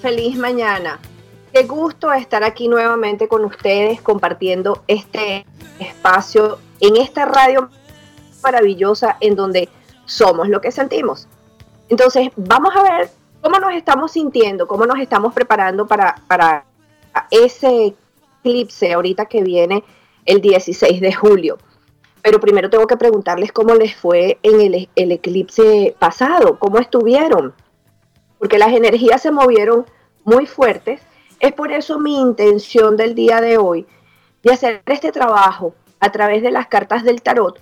Feliz, mañana. Qué gusto estar aquí nuevamente con ustedes compartiendo este espacio en esta radio maravillosa en donde somos lo que sentimos. Entonces, vamos a ver cómo nos estamos sintiendo, cómo nos estamos preparando para, para ese eclipse ahorita que viene el 16 de julio. Pero primero tengo que preguntarles cómo les fue en el, el eclipse pasado, cómo estuvieron porque las energías se movieron muy fuertes. Es por eso mi intención del día de hoy de hacer este trabajo a través de las cartas del tarot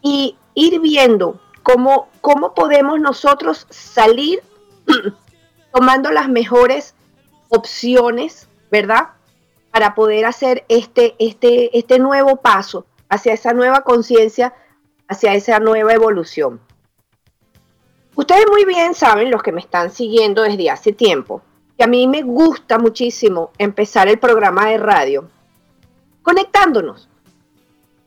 y ir viendo cómo, cómo podemos nosotros salir tomando las mejores opciones, ¿verdad? Para poder hacer este, este, este nuevo paso hacia esa nueva conciencia, hacia esa nueva evolución. Ustedes muy bien saben, los que me están siguiendo desde hace tiempo, que a mí me gusta muchísimo empezar el programa de radio conectándonos.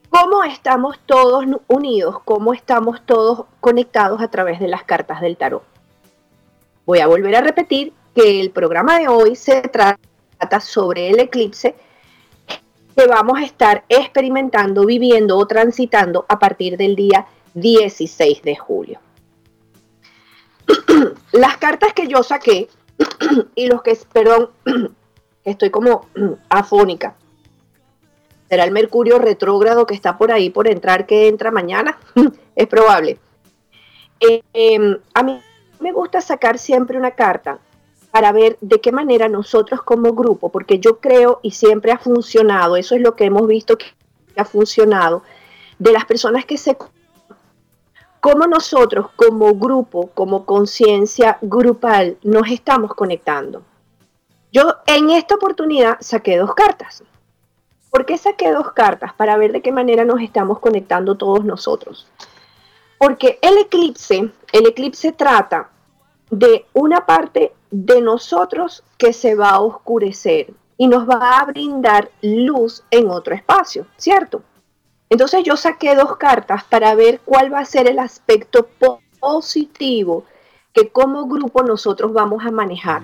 ¿Cómo estamos todos unidos? ¿Cómo estamos todos conectados a través de las cartas del tarot? Voy a volver a repetir que el programa de hoy se trata sobre el eclipse que vamos a estar experimentando, viviendo o transitando a partir del día 16 de julio. Las cartas que yo saqué y los que, perdón, estoy como afónica. ¿Será el Mercurio retrógrado que está por ahí por entrar que entra mañana? es probable. Eh, em, a mí me gusta sacar siempre una carta para ver de qué manera nosotros como grupo, porque yo creo y siempre ha funcionado, eso es lo que hemos visto que ha funcionado, de las personas que se cómo nosotros como grupo, como conciencia grupal, nos estamos conectando. Yo en esta oportunidad saqué dos cartas. ¿Por qué saqué dos cartas? Para ver de qué manera nos estamos conectando todos nosotros. Porque el eclipse, el eclipse trata de una parte de nosotros que se va a oscurecer y nos va a brindar luz en otro espacio, ¿cierto? Entonces yo saqué dos cartas para ver cuál va a ser el aspecto positivo que como grupo nosotros vamos a manejar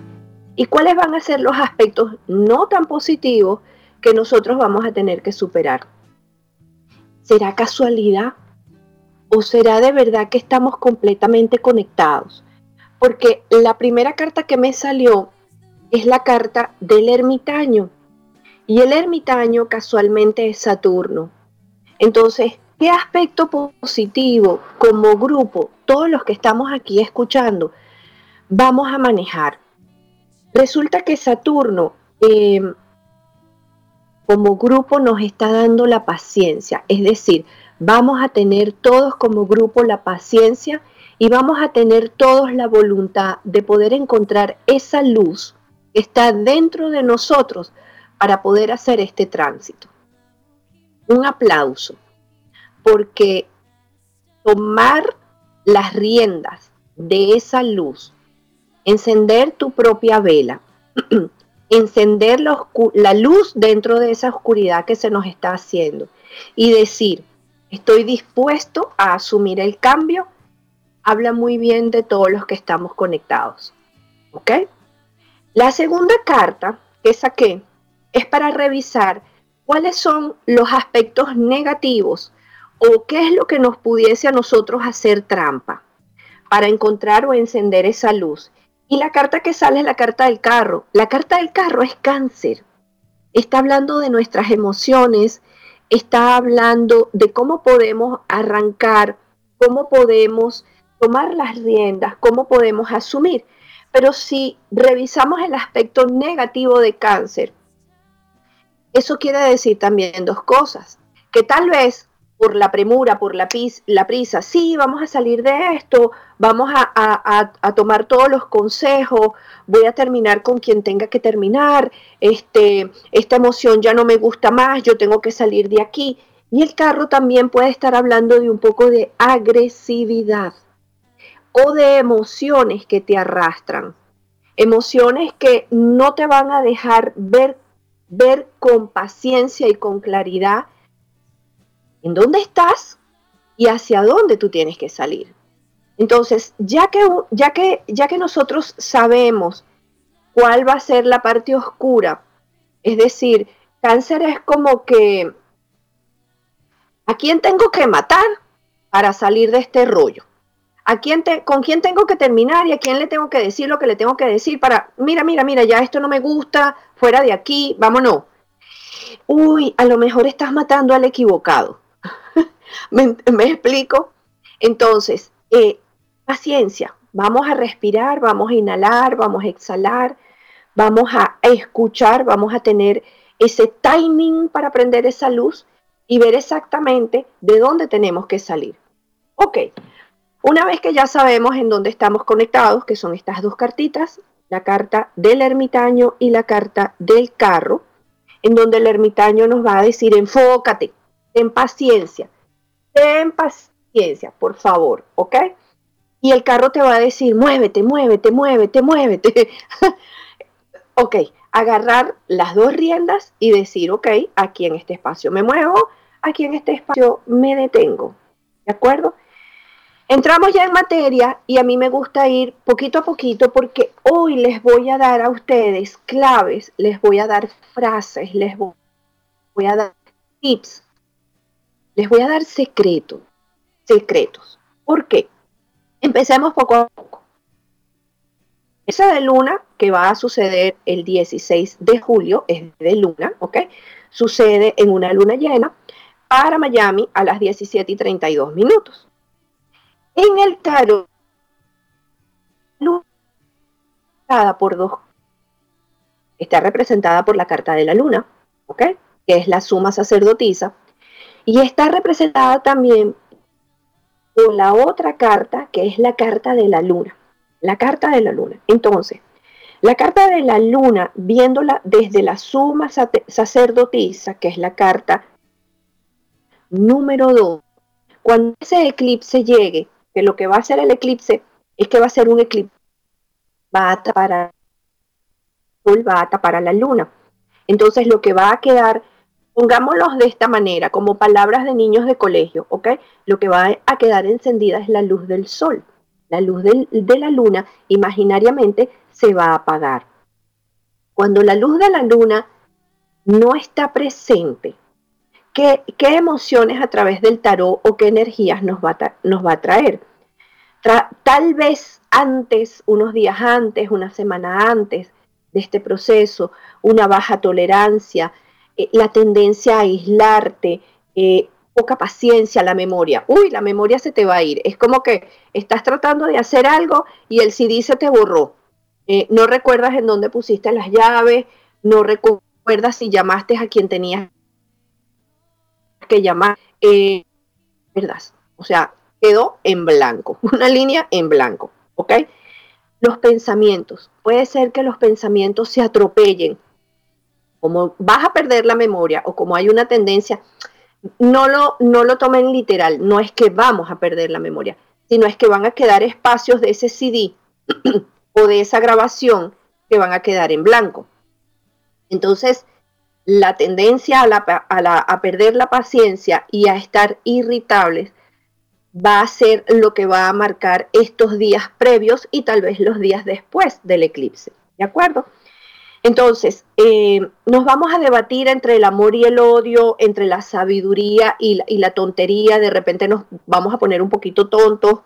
y cuáles van a ser los aspectos no tan positivos que nosotros vamos a tener que superar. ¿Será casualidad? ¿O será de verdad que estamos completamente conectados? Porque la primera carta que me salió es la carta del ermitaño. Y el ermitaño casualmente es Saturno. Entonces, ¿qué aspecto positivo como grupo, todos los que estamos aquí escuchando, vamos a manejar? Resulta que Saturno em, como grupo nos está dando la paciencia, es decir, vamos a tener todos como grupo la paciencia y vamos a tener todos la voluntad de poder encontrar esa luz que está dentro de nosotros para poder hacer este tránsito un aplauso, porque tomar las riendas de esa luz, encender tu propia vela, encender la, luz dentro de esa oscuridad que se nos está haciendo y decir, estoy dispuesto a asumir el cambio, habla muy bien de todos los que estamos conectados. ¿Ok? La segunda carta que saqué es para revisar cuáles son los aspectos negativos o qué es lo que nos pudiese a nosotros hacer trampa para encontrar o encender esa luz. Y la carta que sale es la carta del carro. La carta del carro es cáncer. Está hablando de nuestras emociones, está hablando de cómo podemos arrancar, cómo podemos tomar las riendas, cómo podemos asumir. Pero si revisamos el aspecto negativo de cáncer, eso quiere decir también dos cosas, que tal vez por la premura, por la, la prisa, sí, vamos a salir de esto, vamos a, tomar todos los consejos, voy a terminar con quien tenga que terminar, este, esta emoción ya no me gusta más, yo tengo que salir de aquí. Y el carro también puede estar hablando de un poco de agresividad o de emociones que te arrastran, emociones que no te van a dejar ver, ver con paciencia y con claridad en dónde estás y hacia dónde tú tienes que salir. Entonces, ya que, ya que, ya que nosotros sabemos cuál va a ser la parte oscura, es decir, cáncer es como que, ¿a quién tengo que matar para salir de este rollo? ¿A quién te, ¿Con quién tengo que terminar y a quién le tengo que decir lo que le tengo que decir para, mira, mira, mira, ya esto no me gusta, fuera de aquí, vámonos? Uy, a lo mejor estás matando al equivocado. ¿Me, explico? Entonces, eh, paciencia, vamos a respirar, vamos a inhalar, vamos a exhalar, vamos a escuchar, vamos a tener ese timing para prender esa luz y ver exactamente de dónde tenemos que salir. Ok, una vez que ya sabemos en dónde estamos conectados, que son estas dos cartitas, la carta del ermitaño y la carta del carro, en donde el ermitaño nos va a decir, enfócate, ten paciencia, ten paciencia, por favor, ¿ok? Y el carro te va a decir, muévete, muévete, muévete, muévete. ok, agarrar las dos riendas y decir, ok, aquí en este espacio me muevo, aquí en este espacio me detengo, ¿de acuerdo? Entramos ya en materia y a mí me gusta ir poquito a poquito porque hoy les voy a dar a ustedes claves, les voy a dar frases, les voy a dar tips, les voy a dar secretos, secretos. ¿Por qué? Empecemos poco a poco. Esa de luna que va a suceder el 16 de julio, es de luna, ¿ok? Sucede en una luna llena para Miami a las 17 y 32 minutos. En el tarot, por dos, está representada por la carta de la luna, ¿ok? Que es la suma sacerdotisa, y está representada también por la otra carta, que es la carta de la luna. La carta de la luna. Entonces, la carta de la luna, viéndola desde la suma sacerdotisa, que es la carta número 2, cuando ese eclipse llegue, que lo que va a hacer el eclipse es que va a ser un eclipse, va a tapar, va a tapar a la luna. Entonces lo que va a quedar, pongámoslo de esta manera, como palabras de niños de colegio, ¿ok? Lo que va a quedar encendida es la luz del sol. La luz de la luna imaginariamente se va a apagar. Cuando la luz de la luna no está presente, ¿Qué, emociones a través del tarot o qué energías nos va a, nos va a traer? Tal vez antes, unos días antes, una semana antes de este proceso, una baja tolerancia, eh, la tendencia a aislarte, eh, poca paciencia, la memoria. Uy, la memoria se te va a ir. Es como que estás tratando de hacer algo y el CD se te borró. Eh, no recuerdas en dónde pusiste las llaves, no recuerdas si llamaste a quien tenías que llamar, ¿verdad? O sea, quedó en blanco, una línea en blanco, ¿ok? Los pensamientos, puede ser que los pensamientos se atropellen, como vas a perder la memoria o como hay una tendencia, no lo, no lo tomen literal, no es que vamos a perder la memoria, sino es que van a quedar espacios de ese CD o de esa grabación que van a quedar en blanco. Entonces, la tendencia a, perder la paciencia y a estar irritables va a ser lo que va a marcar estos días previos y tal vez los días después del eclipse. ¿De acuerdo? Entonces, eh, nos vamos a debatir entre el amor y el odio, entre la sabiduría y la, tontería, de repente nos vamos a poner un poquito tontos,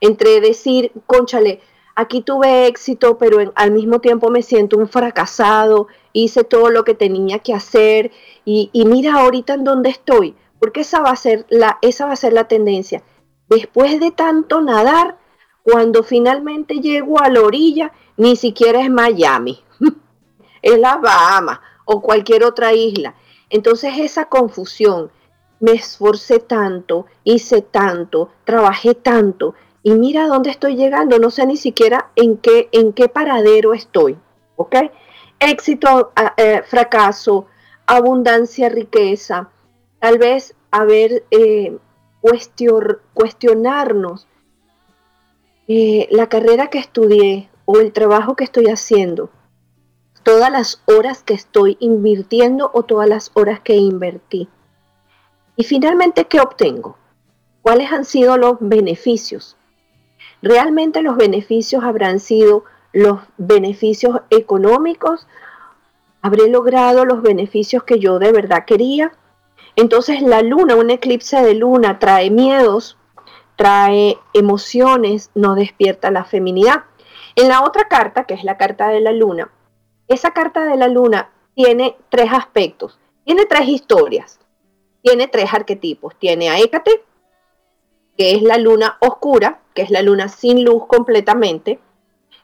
entre decir, conchale, aquí tuve éxito, pero al mismo tiempo me siento un fracasado, hice todo lo que tenía que hacer y, y, mira ahorita en dónde estoy, porque esa va a ser la, esa va a ser la tendencia. Después de tanto nadar, cuando finalmente llego a la orilla, ni siquiera es Miami, es la Bahama o cualquier otra isla. Entonces esa confusión, me esforcé tanto, hice tanto, trabajé tanto y mira dónde estoy llegando, no sé ni siquiera en qué, en qué paradero estoy, ¿ok? Éxito, eh, fracaso, abundancia, riqueza, tal vez haber eh, cuestionarnos eh, la carrera que estudié o el trabajo que estoy haciendo, todas las horas que estoy invirtiendo o todas las horas que invertí. Y finalmente, ¿qué obtengo? ¿Cuáles han sido los beneficios? ¿Realmente los beneficios habrán sido los beneficios económicos? ¿Habré logrado los beneficios que yo de verdad quería? Entonces la luna, un eclipse de luna, trae miedos, trae emociones, nos despierta la feminidad. En la otra carta, que es la carta de la luna, esa carta de la luna tiene tres aspectos, tiene tres historias, tiene tres arquetipos. Tiene a Hécate, que es la luna oscura, que es la luna sin luz completamente,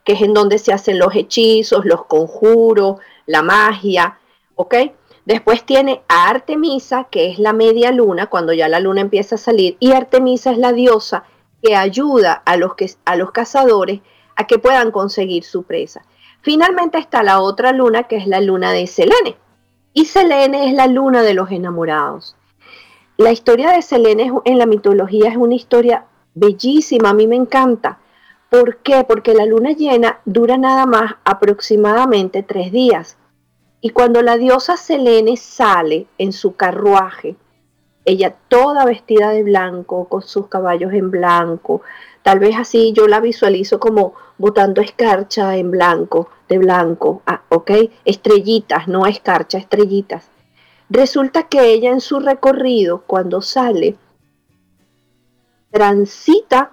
que es en donde se hacen los hechizos, los conjuros, la magia, ¿ok? Después tiene a Artemisa, que es la media luna, cuando ya la luna empieza a salir, y Artemisa es la diosa que ayuda a los, que, a los cazadores a que puedan conseguir su presa. Finalmente está la otra luna, que es la luna de Selene. Y Selene es la luna de los enamorados. La historia de Selene en la mitología es una historia bellísima, a mí me encanta. ¿Por qué? Porque la luna llena dura nada más aproximadamente tres días. Y cuando la diosa Selene sale en su carruaje, ella toda vestida de blanco, con sus caballos en blanco, tal vez así yo la visualizo como botando escarcha en blanco, de blanco, ah, ¿ok? Estrellitas, no escarcha, estrellitas. Resulta que ella en su recorrido, cuando sale, transita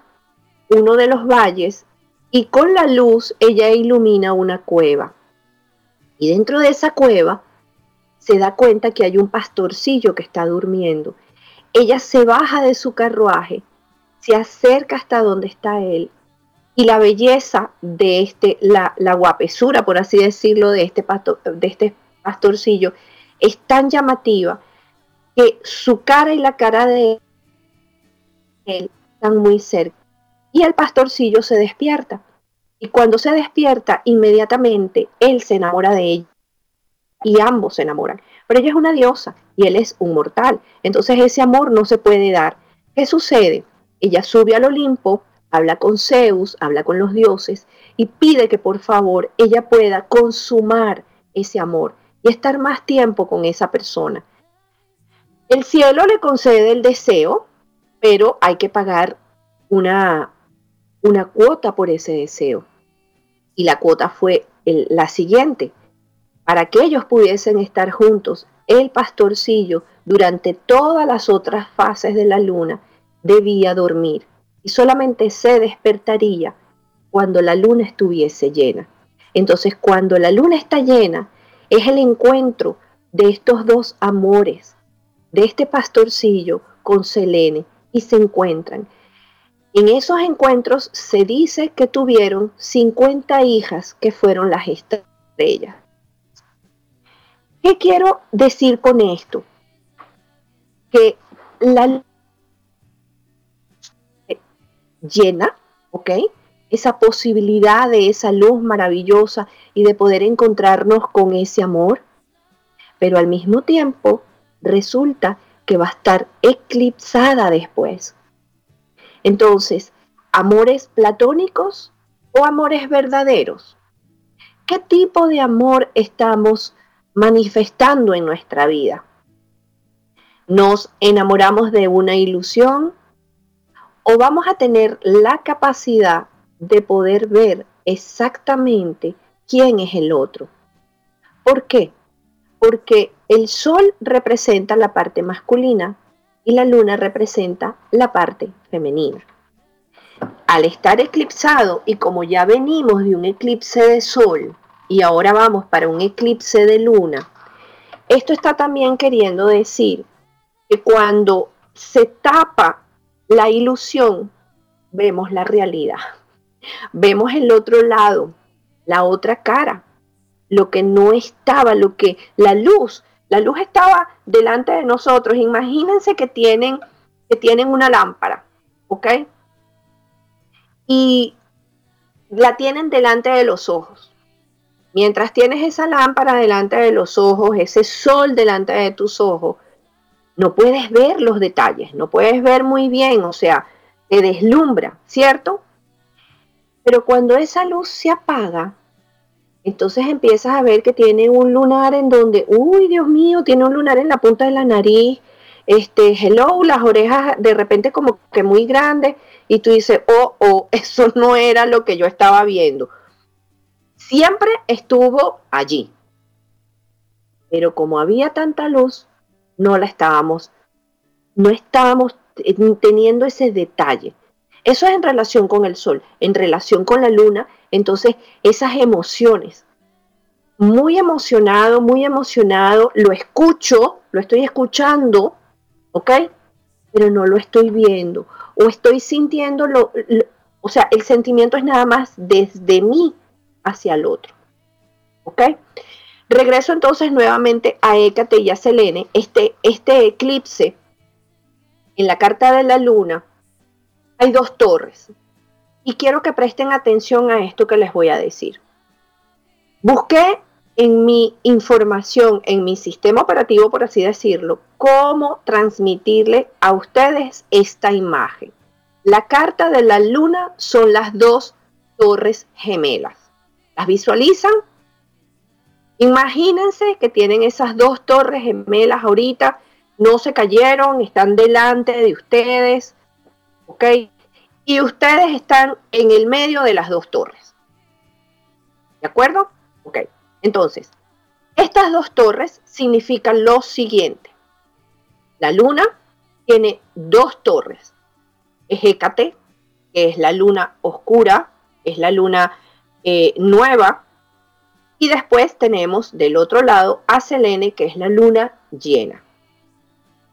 uno de los valles y con la luz ella ilumina una cueva. Y dentro de esa cueva se da cuenta que hay un pastorcillo que está durmiendo. Ella se baja de su carruaje, se acerca hasta donde está él y la belleza de este, la, guapesura, por así decirlo, de este, de este pastorcillo es tan llamativa que su cara y la cara de él están muy cerca. Y el pastorcillo se despierta. Y cuando se despierta, inmediatamente él se enamora de ella. Y ambos se enamoran. Pero ella es una diosa y él es un mortal. Entonces ese amor no se puede dar. ¿Qué sucede? Ella sube al Olimpo, habla con Zeus, habla con los dioses y pide que por favor ella pueda consumar ese amor y estar más tiempo con esa persona. El cielo le concede el deseo, pero hay que pagar una, una cuota por ese deseo. Y la cuota fue la siguiente. Para que ellos pudiesen estar juntos, el pastorcillo durante todas las otras fases de la luna debía dormir y solamente se despertaría cuando la luna estuviese llena. Entonces, cuando la luna está llena, es el encuentro de estos dos amores, de este pastorcillo con Selene, y se encuentran. En esos encuentros se dice que tuvieron 50 hijas que fueron las estrellas. ¿Qué quiero decir con esto? Que la llena, ¿ok? Esa posibilidad de esa luz maravillosa y de poder encontrarnos con ese amor, pero al mismo tiempo resulta que va a estar eclipsada después. Entonces, ¿amores platónicos o amores verdaderos? ¿Qué tipo de amor estamos manifestando en nuestra vida? ¿Nos enamoramos de una ilusión o vamos a tener la capacidad de poder ver exactamente quién es el otro? ¿Por qué? Porque el sol representa la parte masculina y la luna representa la parte femenina. Al estar eclipsado y como ya venimos de un eclipse de sol y ahora vamos para un eclipse de luna, esto está también queriendo decir que cuando se tapa la ilusión, vemos la realidad. Vemos el otro lado, la otra cara, lo que no estaba, lo que la luz, la luz estaba delante de nosotros. Imagínense que tienen que tienen una lámpara, ¿ok? Y la tienen delante de los ojos. Mientras tienes esa lámpara delante de los ojos, ese sol delante de tus ojos, no puedes ver los detalles, no puedes ver muy bien, o sea, te deslumbra, ¿cierto? Pero cuando esa luz se apaga, entonces empiezas a ver que tiene un lunar en donde, uy, Dios mío, tiene un lunar en la punta de la nariz, este, hello, las orejas de repente como que muy grandes, y tú dices, oh, oh, eso no era lo que yo estaba viendo. Siempre estuvo allí. Pero como había tanta luz, no la estábamos, no estábamos teniendo ese detalle. Eso es en relación con el sol, en relación con la luna, entonces esas emociones. Muy emocionado, muy emocionado, lo escucho, lo estoy escuchando, ¿ok? Pero no lo estoy viendo o estoy sintiendo lo, o sea, el sentimiento es nada más desde mí hacia el otro, ¿ok? Regreso entonces nuevamente a Hécate y a Selene, este, este eclipse en la carta de la luna hay dos torres. Y quiero que presten atención a esto que les voy a decir. Busqué en mi información, en mi sistema operativo, por así decirlo, cómo transmitirle a ustedes esta imagen. La carta de la luna son las dos torres gemelas. ¿Las visualizan? Imagínense que tienen esas dos torres gemelas ahorita no se cayeron, están delante de ustedes, ¿ok? Y ustedes están en el medio de las dos torres. ¿De acuerdo? Ok. Entonces, estas dos torres significan lo siguiente. La luna tiene dos torres. Es Hécate, que es la luna oscura, es la luna eh, nueva. Y después tenemos del otro lado a Selene, que es la luna llena.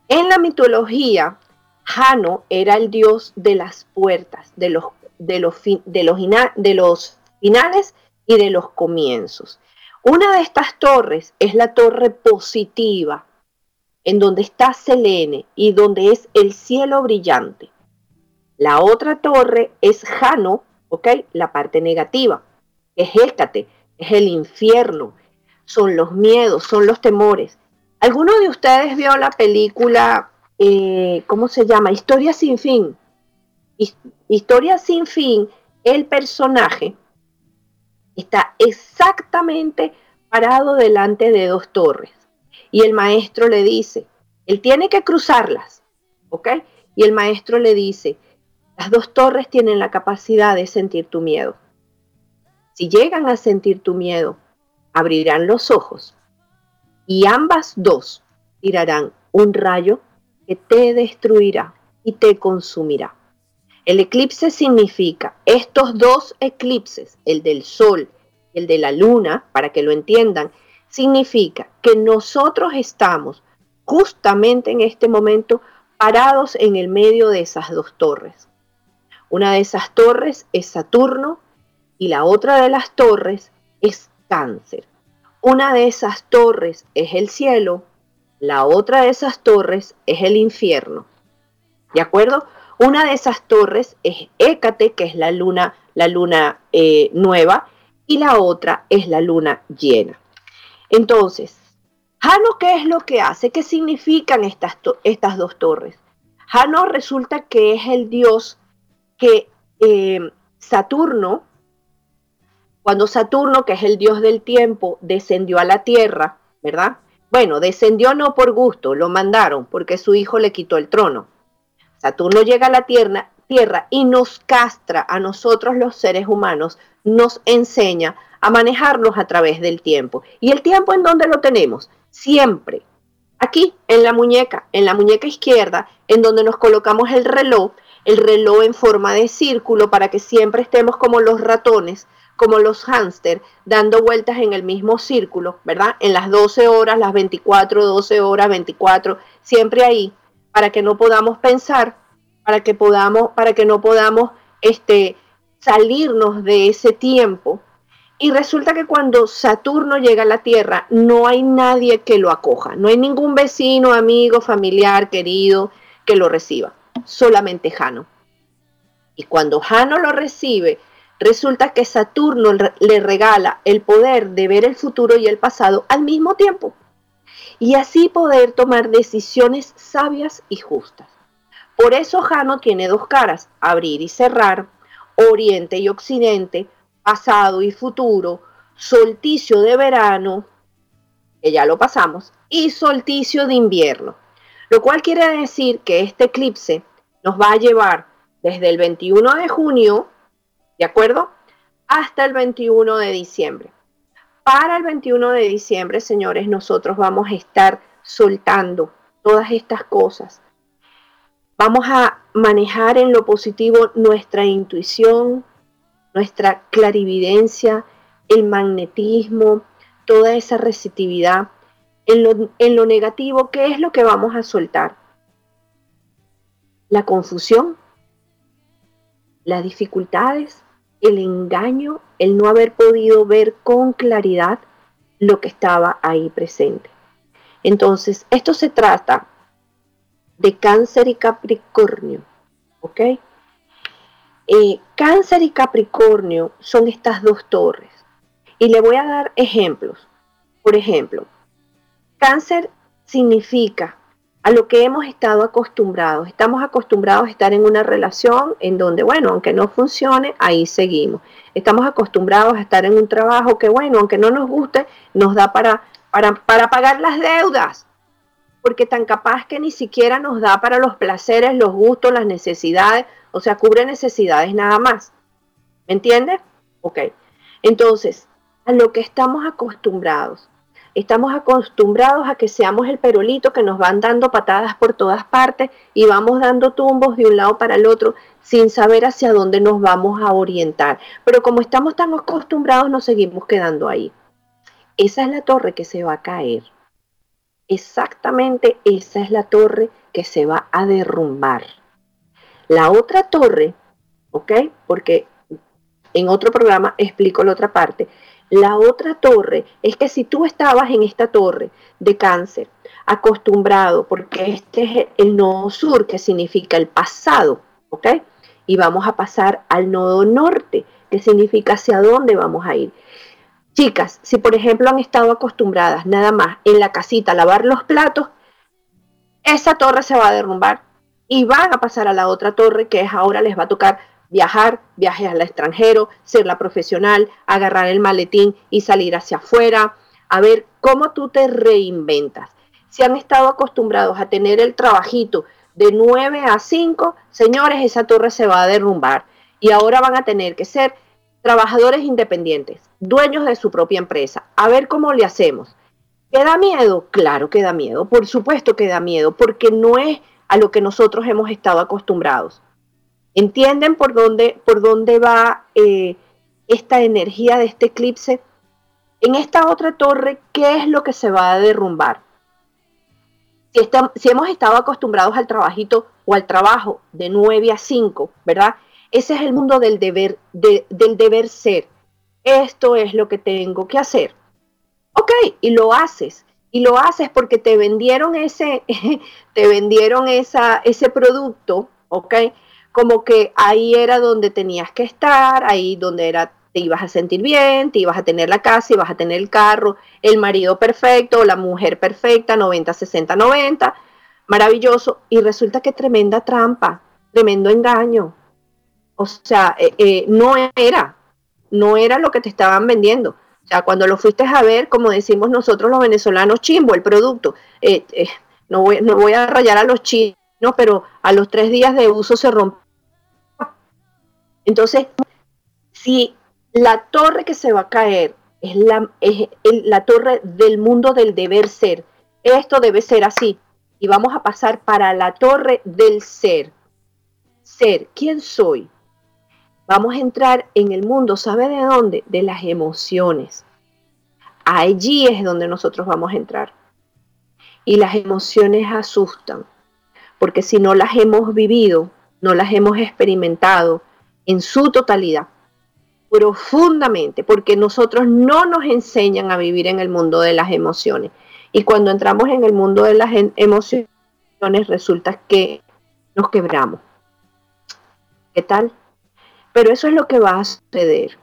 En la mitología, Jano era el dios de las puertas, de los, de los, de los, de los finales y de los comienzos. Una de estas torres es la torre positiva, en donde está Selene y donde es el cielo brillante. La otra torre es Jano, ¿ok? La parte negativa, es Hécate, es el infierno, son los miedos, son los temores. ¿Alguno de ustedes vio la película, eh, ¿cómo se llama? Historia sin fin. Historia sin fin, el personaje está exactamente parado delante de dos torres. Y el maestro le dice, él tiene que cruzarlas, ¿ok? Y el maestro le dice, las dos torres tienen la capacidad de sentir tu miedo. Si llegan a sentir tu miedo, abrirán los ojos y ambas dos tirarán un rayo que te destruirá y te consumirá. El eclipse significa estos dos eclipses, el del sol y el de la luna, para que lo entiendan, significa que nosotros estamos justamente en este momento parados en el medio de esas dos torres. Una de esas torres es Saturno y la otra de las torres es Cáncer. Una de esas torres es el cielo, la otra de esas torres es el infierno. ¿De acuerdo? Una de esas torres es Hécate, que es la luna, la luna eh, nueva, y la otra es la luna llena. Entonces, Jano, ¿qué es lo que hace? ¿Qué significan estas, estas dos torres? Jano resulta que es el dios que eh, Saturno cuando Saturno, que es el dios del tiempo, descendió a la tierra, ¿verdad? Bueno, descendió no por gusto, lo mandaron porque su hijo le quitó el trono. Saturno llega a la tierra, tierra y nos castra a nosotros los seres humanos, nos enseña a manejarlos a través del tiempo. ¿Y el tiempo en dónde lo tenemos? Siempre. Aquí, en la muñeca, en la muñeca izquierda, en donde nos colocamos el reloj, el reloj en forma de círculo para que siempre estemos como los ratones, como los hámster, dando vueltas en el mismo círculo, ¿verdad? En las 12 horas, las 24, 12 horas, 24, siempre ahí, para que no podamos pensar, para que podamos, para que no podamos este, salirnos de ese tiempo. Y resulta que cuando Saturno llega a la Tierra, no hay nadie que lo acoja, no hay ningún vecino, amigo, familiar, querido que lo reciba solamente Jano. Y cuando Jano lo recibe, resulta que Saturno le regala el poder de ver el futuro y el pasado al mismo tiempo. Y así poder tomar decisiones sabias y justas. Por eso Jano tiene dos caras, abrir y cerrar, oriente y occidente, pasado y futuro, solsticio de verano, que ya lo pasamos, y solsticio de invierno. Lo cual quiere decir que este eclipse nos va a llevar desde el 21 de junio, ¿de acuerdo? Hasta el 21 de diciembre. Para el 21 de diciembre, señores, nosotros vamos a estar soltando todas estas cosas. Vamos a manejar en lo positivo nuestra intuición, nuestra clarividencia, el magnetismo, toda esa receptividad. En lo, en lo negativo, ¿qué es lo que vamos a soltar? la confusión, las dificultades, el engaño, el no haber podido ver con claridad lo que estaba ahí presente. Entonces, esto se trata de cáncer y capricornio, ¿ok? Eh, cáncer y capricornio son estas dos torres. Y le voy a dar ejemplos. Por ejemplo, cáncer significa a lo que hemos estado acostumbrados. Estamos acostumbrados a estar en una relación en donde, bueno, aunque no funcione, ahí seguimos. Estamos acostumbrados a estar en un trabajo que, bueno, aunque no nos guste, nos da para, para, para pagar las deudas. Porque tan capaz que ni siquiera nos da para los placeres, los gustos, las necesidades, o sea, cubre necesidades nada más. ¿Me entiendes? Ok. Entonces, a lo que estamos acostumbrados, Estamos acostumbrados a que seamos el perolito que nos van dando patadas por todas partes y vamos dando tumbos de un lado para el otro sin saber hacia dónde nos vamos a orientar. Pero como estamos tan acostumbrados, nos seguimos quedando ahí. Esa es la torre que se va a caer. Exactamente esa es la torre que se va a derrumbar. La otra torre, ¿ok? Porque en otro programa explico la otra parte, la otra torre es que si tú estabas en esta torre de cáncer, acostumbrado, porque este es el nodo sur, que significa el pasado, ¿ok? Y vamos a pasar al nodo norte, que significa hacia dónde vamos a ir. Chicas, si por ejemplo han estado acostumbradas nada más en la casita a lavar los platos, esa torre se va a derrumbar y van a pasar a la otra torre que es ahora les va a tocar viajar, viajes al extranjero, ser la profesional, agarrar el maletín y salir hacia afuera, a ver cómo tú te reinventas. Si han estado acostumbrados a tener el trabajito de 9 a 5, señores, esa torre se va a derrumbar y ahora van a tener que ser trabajadores independientes, dueños de su propia empresa. A ver cómo le hacemos. ¿Queda miedo? Claro que da miedo, por supuesto que da miedo, porque no es a lo que nosotros hemos estado acostumbrados. ¿Entienden por dónde, por dónde va eh, esta energía de este eclipse? En esta otra torre, ¿qué es lo que se va a derrumbar? Si, si hemos estado acostumbrados al trabajito o al trabajo de 9 a 5, ¿verdad? Ese es el mundo del deber, del deber ser. Esto es lo que tengo que hacer. Ok, y lo haces. Y lo haces porque te vendieron ese, te vendieron esa, ese producto, ¿ok? Como que ahí era donde tenías que estar, ahí donde era te ibas a sentir bien, te ibas a tener la casa, ibas a tener el carro, el marido perfecto, la mujer perfecta, 90, 60, 90, maravilloso, y resulta que tremenda trampa, tremendo engaño. O sea, eh, eh, no era, no era lo que te estaban vendiendo. O sea, cuando lo fuiste a ver, como decimos nosotros los venezolanos, chimbo el producto. Eh, no, voy, no voy a rayar a los chinos, pero a los tres días de uso se rompe entonces, si la torre que se va a caer es la, torre del mundo del deber ser. Esto debe ser así. Y vamos a pasar para la torre del ser. Ser, ¿quién soy? Vamos a entrar en el mundo, ¿sabe de dónde? De las emociones. Allí es donde nosotros vamos a entrar. Y las emociones asustan, porque si no las hemos vivido, no las hemos experimentado en su totalidad, profundamente, porque nosotros no nos enseñan a vivir en el mundo de las emociones. Y cuando entramos en el mundo de las emociones, resulta que nos quebramos. ¿Qué tal? Pero eso es lo que va a suceder.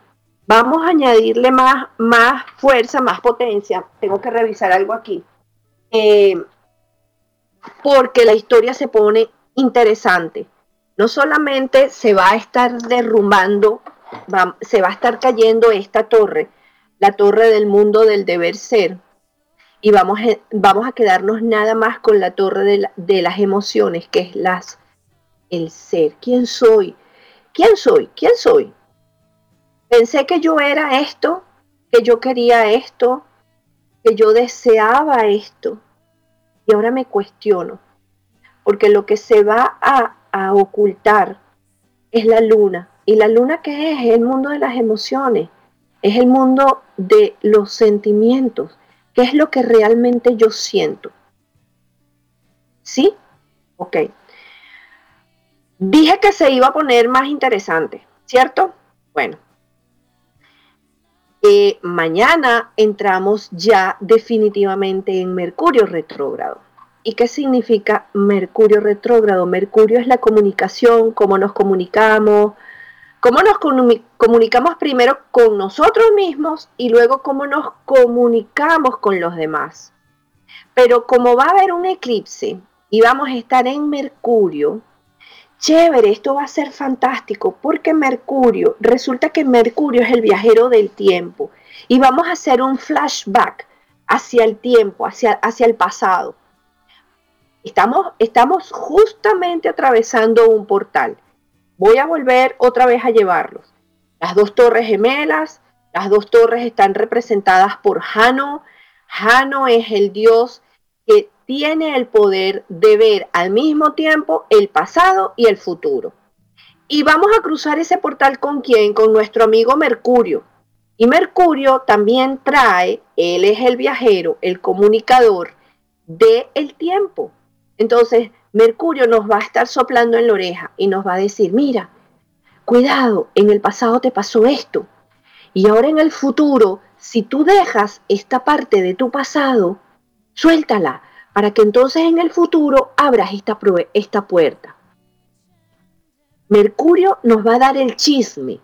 Vamos a añadirle más, más fuerza, más potencia. Tengo que revisar algo aquí. Eh, porque la historia se pone interesante. No solamente se va a estar derrumbando, se va a estar cayendo esta torre, la torre del mundo del deber ser, y vamos a, vamos a quedarnos nada más con la torre de, las emociones, que es las, el ser. ¿Quién soy? ¿Quién soy? ¿Quién soy? Pensé que yo era esto, que yo quería esto, que yo deseaba esto. Y ahora me cuestiono, porque lo que se va a, ocultar es la luna. ¿Y la luna qué es? Es el mundo de las emociones, es el mundo de los sentimientos, qué es lo que realmente yo siento. ¿Sí? Ok. Dije que se iba a poner más interesante, ¿cierto? Bueno, eh, mañana entramos ya definitivamente en Mercurio retrógrado. ¿Y qué significa Mercurio retrógrado? Mercurio es la comunicación, cómo nos comunicamos, cómo nos comunicamos primero con nosotros mismos y luego cómo nos comunicamos con los demás. Pero como va a haber un eclipse y vamos a estar en Mercurio, chévere, esto va a ser fantástico, porque Mercurio, resulta que Mercurio es el viajero del tiempo y vamos a hacer un flashback hacia el tiempo, hacia, hacia el pasado. Estamos, estamos justamente atravesando un portal. Voy a volver otra vez a llevarlos. Las dos torres gemelas, las dos torres están representadas por Jano. Jano es el dios que tiene el poder de ver al mismo tiempo el pasado y el futuro. Y vamos a cruzar ese portal con quién? Con nuestro amigo Mercurio. Y Mercurio también trae, él es el viajero, el comunicador del el tiempo. Entonces, Mercurio nos va a estar soplando en la oreja y nos va a decir, mira, cuidado, en el pasado te pasó esto. Y ahora en el futuro, si tú dejas esta parte de tu pasado, suéltala, para que entonces en el futuro abras esta, esta puerta. Mercurio nos va a dar el chisme.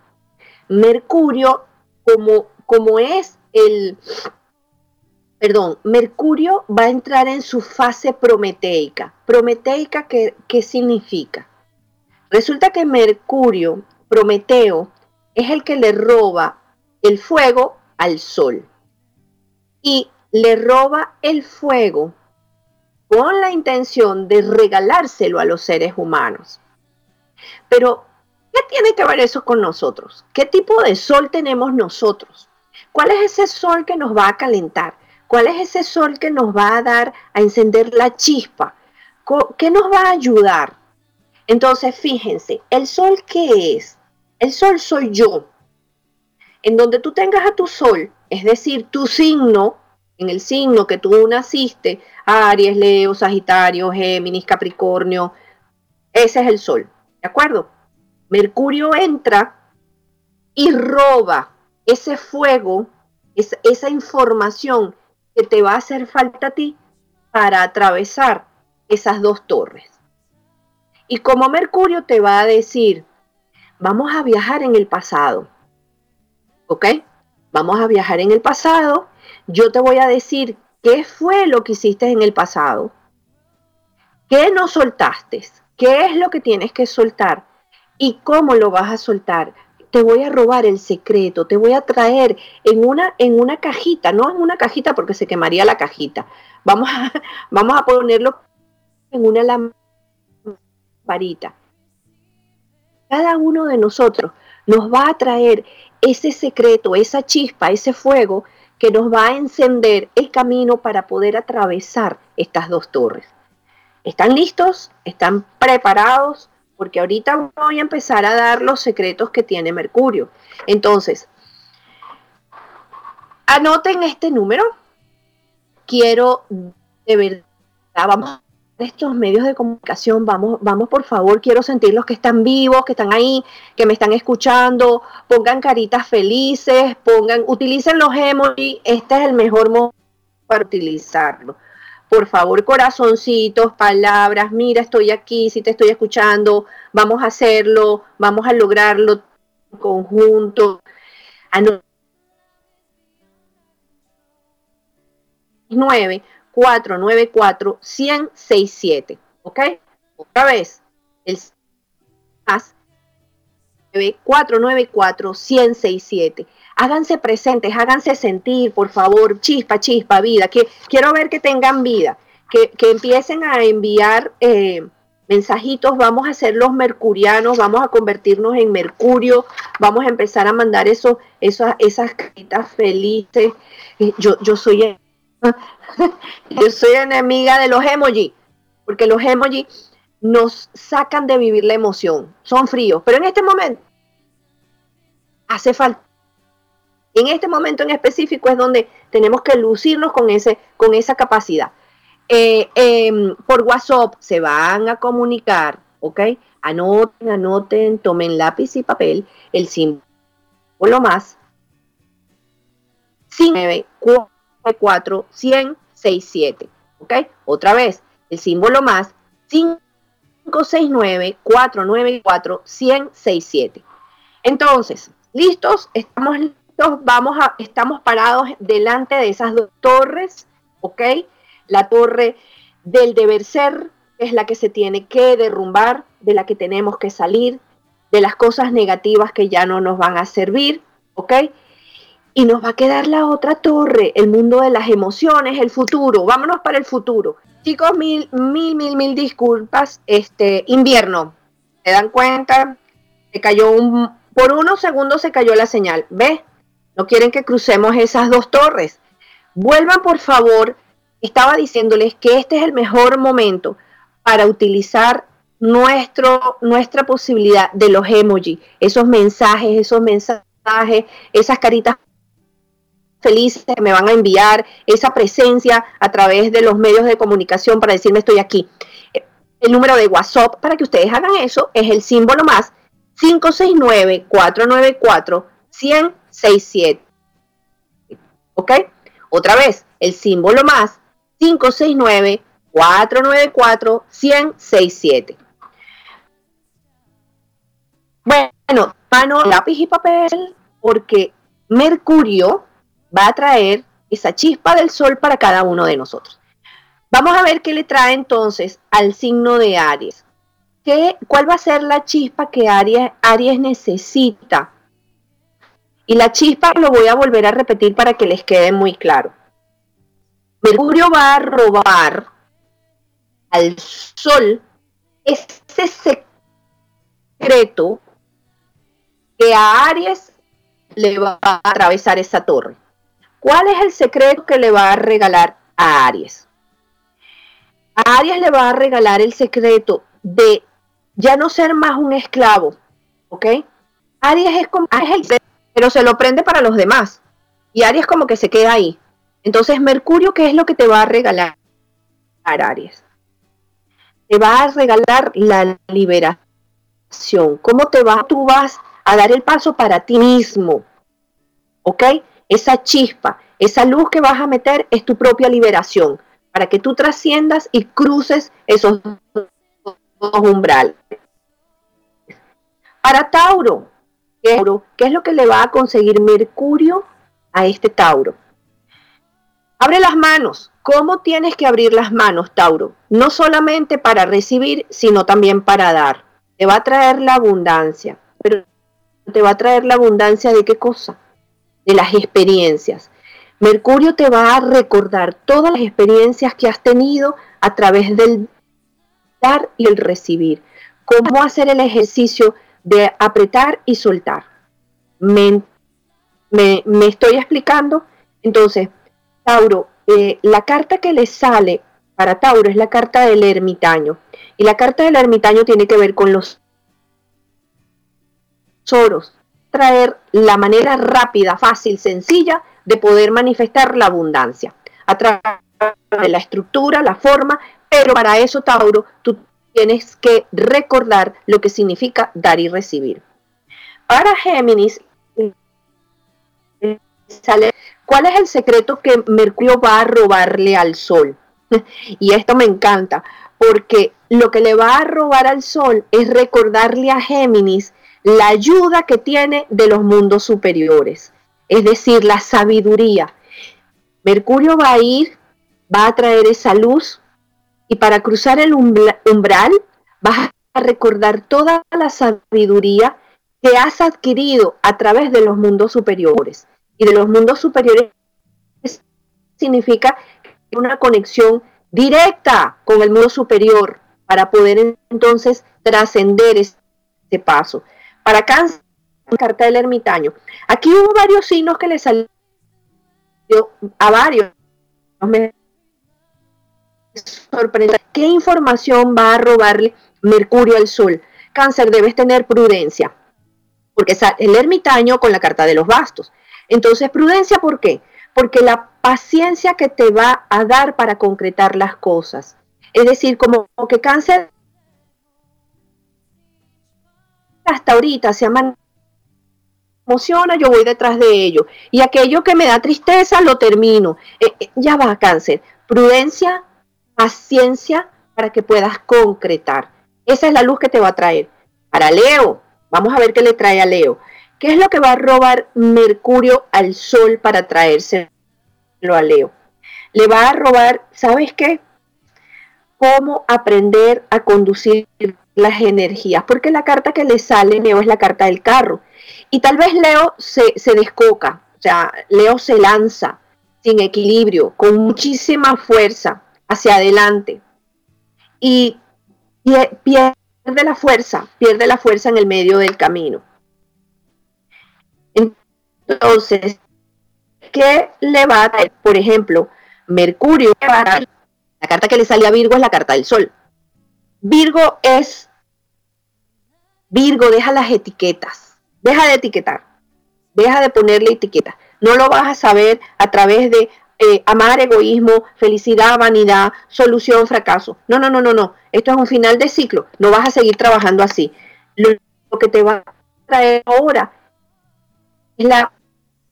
Mercurio, como, como es el... Perdón, Mercurio va a entrar en su fase prometeica. Prometeica, ¿qué, qué significa? Resulta que Mercurio, Prometeo, es el que le roba el fuego al sol. Y le roba el fuego con la intención de regalárselo a los seres humanos. Pero, ¿qué tiene que ver eso con nosotros? ¿Qué tipo de sol tenemos nosotros? ¿Cuál es ese sol que nos va a calentar? ¿Cuál es ese sol que nos va a dar a encender la chispa? ¿Qué nos va a ayudar? Entonces, fíjense, ¿el sol qué es? El sol soy yo. En donde tú tengas a tu sol, es decir, tu signo, en el signo que tú naciste, Aries, Leo, Sagitario, Géminis, Capricornio, ese es el Sol, ¿de acuerdo? Mercurio entra y roba ese fuego, esa información que te va a hacer falta a ti para atravesar esas dos torres. Y como Mercurio te va a decir, vamos a viajar en el pasado, ¿ok? Vamos a viajar en el pasado yo te voy a decir qué fue lo que hiciste en el pasado, qué no soltaste, qué es lo que tienes que soltar y cómo lo vas a soltar. Te voy a robar el secreto, te voy a traer en una, en una cajita, no en una cajita porque se quemaría la cajita. Vamos a, vamos a ponerlo en una lamparita. Cada uno de nosotros nos va a traer ese secreto, esa chispa, ese fuego que nos va a encender el camino para poder atravesar estas dos torres. ¿Están listos? ¿Están preparados? Porque ahorita voy a empezar a dar los secretos que tiene Mercurio. Entonces, anoten este número. Quiero de verdad, vamos estos medios de comunicación, vamos, vamos por favor, quiero sentir los que están vivos, que están ahí, que me están escuchando, pongan caritas felices, pongan, utilicen los emojis, este es el mejor momento para utilizarlo. Por favor, corazoncitos, palabras, mira, estoy aquí, si te estoy escuchando, vamos a hacerlo, vamos a lograrlo en conjunto. 9 494 167 ¿Ok? Otra vez, el más 494 167 Háganse presentes, háganse sentir, por favor, chispa, chispa, vida. Que, quiero ver que tengan vida, que, empiecen a enviar eh, mensajitos. Vamos a ser los mercurianos, vamos a convertirnos en mercurio, vamos a empezar a mandar eso, esas, esas caritas felices. Yo, yo soy yo soy enemiga de los emojis, porque los emojis nos sacan de vivir la emoción, son fríos, pero en este momento hace falta. En este momento en específico es donde tenemos que lucirnos con, ese, con esa capacidad. Eh, em, por WhatsApp se van a comunicar, ¿ok? Anoten, anoten, tomen lápiz y papel, el símbolo más 594 4 100 67. ¿Ok? Otra vez, el símbolo más 569 494 167. Entonces, listos, estamos listos, vamos a, estamos parados delante de esas dos torres, ¿ok? La torre del deber ser, es la que se tiene que derrumbar, de la que tenemos que salir, de las cosas negativas que ya no nos van a servir, ¿ok? y nos va a quedar la otra torre, el mundo de las emociones, el futuro. Vámonos para el futuro. Chicos, mil, mil, mil, mil disculpas. Este invierno, ¿se dan cuenta? Se cayó un, por unos segundos se cayó la señal. ¿Ves? No quieren que crucemos esas dos torres. Vuelvan, por favor. Estaba diciéndoles que este es el mejor momento para utilizar nuestro, nuestra posibilidad de los emojis, esos mensajes, esos mensajes, esas caritas felices que me van a enviar esa presencia a través de los medios de comunicación para decirme estoy aquí. El número de WhatsApp para que ustedes hagan eso es el símbolo más 569-494-1067. ¿Ok? Otra vez, el símbolo más 569-494-1067. Bueno, mano, lápiz y papel, porque Mercurio va a traer esa chispa del sol para cada uno de nosotros. Vamos a ver qué le trae entonces al signo de Aries. ¿Qué, ¿Cuál va a ser la chispa que Aries, Aries necesita? Y la chispa lo voy a volver a repetir para que les quede muy claro. Mercurio va a robar al sol ese secreto que a Aries le va a atravesar esa torre. ¿Cuál es el secreto que le va a regalar a Aries? A Aries le va a regalar el secreto de ya no ser más un esclavo, ¿ok? Aries es como, Aries pero se lo prende para los demás. Y Aries como que se queda ahí. Entonces, Mercurio, ¿qué es lo que te va a regalar Aries? Te va a regalar la liberación. ¿Cómo te va? Tú vas a dar el paso para ti mismo. ¿Ok? esa chispa, esa luz que vas a meter es tu propia liberación, para que tú trasciendas y cruces esos umbrales. Para Tauro, ¿qué es lo que le va a conseguir Mercurio a este Tauro? Abre las manos. ¿Cómo tienes que abrir las manos, Tauro? No solamente para recibir, sino también para dar. Te va a traer la abundancia. Pero te va a traer la abundancia de qué cosa? de las experiencias. Mercurio te va a recordar todas las experiencias que has tenido a través del dar y el recibir. Cómo hacer el ejercicio de apretar y soltar. ¿Me, me, estoy explicando? Entonces, Tauro, eh, la carta que le sale para Tauro es la carta del ermitaño. Y la carta del ermitaño tiene que ver con los tesoros. Traer la manera rápida, fácil, sencilla de poder manifestar la abundancia. A través de la estructura, la forma, pero para eso, Tauro, tú tienes que recordar lo que significa dar y recibir. Para Géminis, ¿cuál es el secreto que Mercurio va a robarle al Sol? Y esto me encanta, porque lo que le va a robar al Sol es recordarle a Géminis la ayuda que tiene de los mundos superiores, es decir, la sabiduría. Mercurio va a ir, va a traer esa luz y para cruzar el umbral vas a recordar toda la sabiduría que has adquirido a través de los mundos superiores. Y de los mundos superiores significa una conexión directa con el mundo superior para poder entonces trascender ese paso. Para Cáncer, carta del ermitaño. Aquí hubo varios signos que le salieron a varios. Sorprende. ¿Qué información va a robarle Mercurio al Sol? Cáncer, debes tener prudencia, porque es el ermitaño con la carta de los bastos. Entonces, prudencia, ¿por qué? Porque la paciencia que te va a dar para concretar las cosas. Es decir, como que cáncer hasta ahorita se emociona, yo voy detrás de ello. Y aquello que me da tristeza, lo termino. Eh, eh, ya va, cáncer. Prudencia, paciencia para que puedas concretar. Esa es la luz que te va a traer. Para Leo, vamos a ver qué le trae a Leo. ¿Qué es lo que va a robar Mercurio al Sol para traérselo a Leo? Le va a robar, ¿sabes qué? Cómo aprender a conducir las energías, porque la carta que le sale Leo es la carta del carro. Y tal vez Leo se, descoca, o sea, Leo se lanza sin equilibrio, con muchísima fuerza hacia adelante. Y pierde la fuerza, pierde la fuerza en el medio del camino. Entonces, ¿qué le va a traer? Por ejemplo, Mercurio, la carta que le sale a Virgo es la carta del Sol. Virgo es Virgo, deja las etiquetas, deja de etiquetar, deja de ponerle etiquetas. No lo vas a saber a través de eh, amar, egoísmo, felicidad, vanidad, solución, fracaso. No, no, no, no, no. Esto es un final de ciclo. No vas a seguir trabajando así. Lo, que te va a traer ahora es la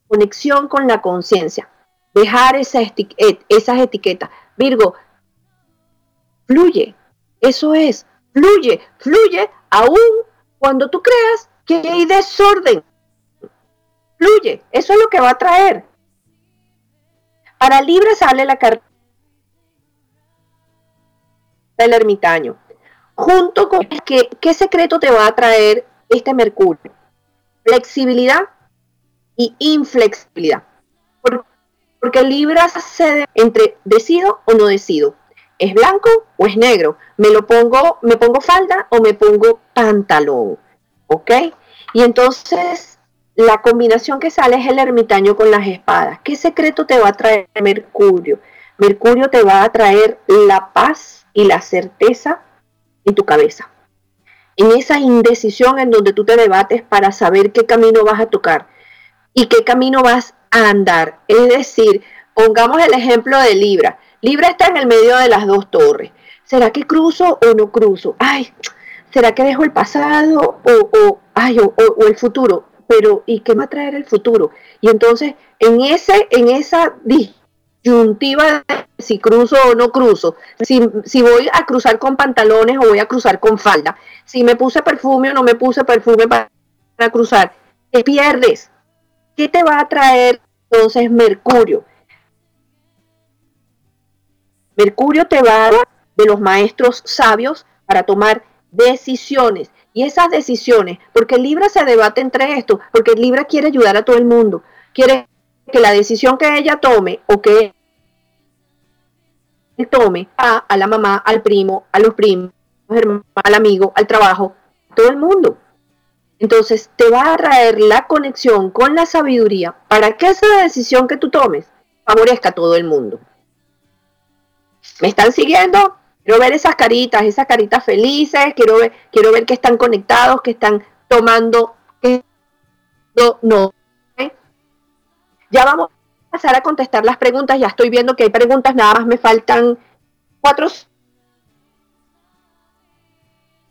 conexión con la conciencia. Dejar esas etiquetas. Virgo, fluye. Eso es. Fluye, fluye aún cuando tú creas que hay desorden, fluye. Eso es lo que va a traer. Para Libra sale la carta del ermitaño. Junto con que, qué secreto te va a traer este Mercurio. Flexibilidad y inflexibilidad. Porque Libra se entre decido o no decido. ¿Es blanco o es negro? ¿Me lo pongo, me pongo falda o me pongo pantalón? ¿Ok? Y entonces la combinación que sale es el ermitaño con las espadas. ¿Qué secreto te va a traer Mercurio? Mercurio te va a traer la paz y la certeza en tu cabeza. En esa indecisión en donde tú te debates para saber qué camino vas a tocar y qué camino vas a andar. Es decir, pongamos el ejemplo de Libra. Libra está en el medio de las dos torres. ¿Será que cruzo o no cruzo? Ay, ¿será que dejo el pasado o, o, ay, o, el futuro? Pero, ¿y qué va a traer el futuro? Y entonces, en, ese, en esa disyuntiva de si cruzo o no cruzo, si, si voy a cruzar con pantalones o voy a cruzar con falda, si me puse perfume o no me puse perfume para, para cruzar, ¿qué pierdes? ¿Qué te va a traer entonces Mercurio? Mercurio te va a dar de los maestros sabios para tomar decisiones. Y esas decisiones, porque Libra se debate entre esto, porque Libra quiere ayudar a todo el mundo, quiere que la decisión que ella tome o que él tome a, a la mamá, al primo, a los primos, al amigo, al trabajo, todo el mundo. Entonces te va a traer la conexión con la sabiduría para que esa decisión que tú tomes favorezca a todo el mundo. ¿Me están siguiendo? Quiero ver esas caritas, esas caritas felices, quiero ver, quiero ver que están conectados, que están tomando, no, no. Ya vamos a pasar a contestar las preguntas, ya estoy viendo que hay preguntas, nada más me faltan cuatro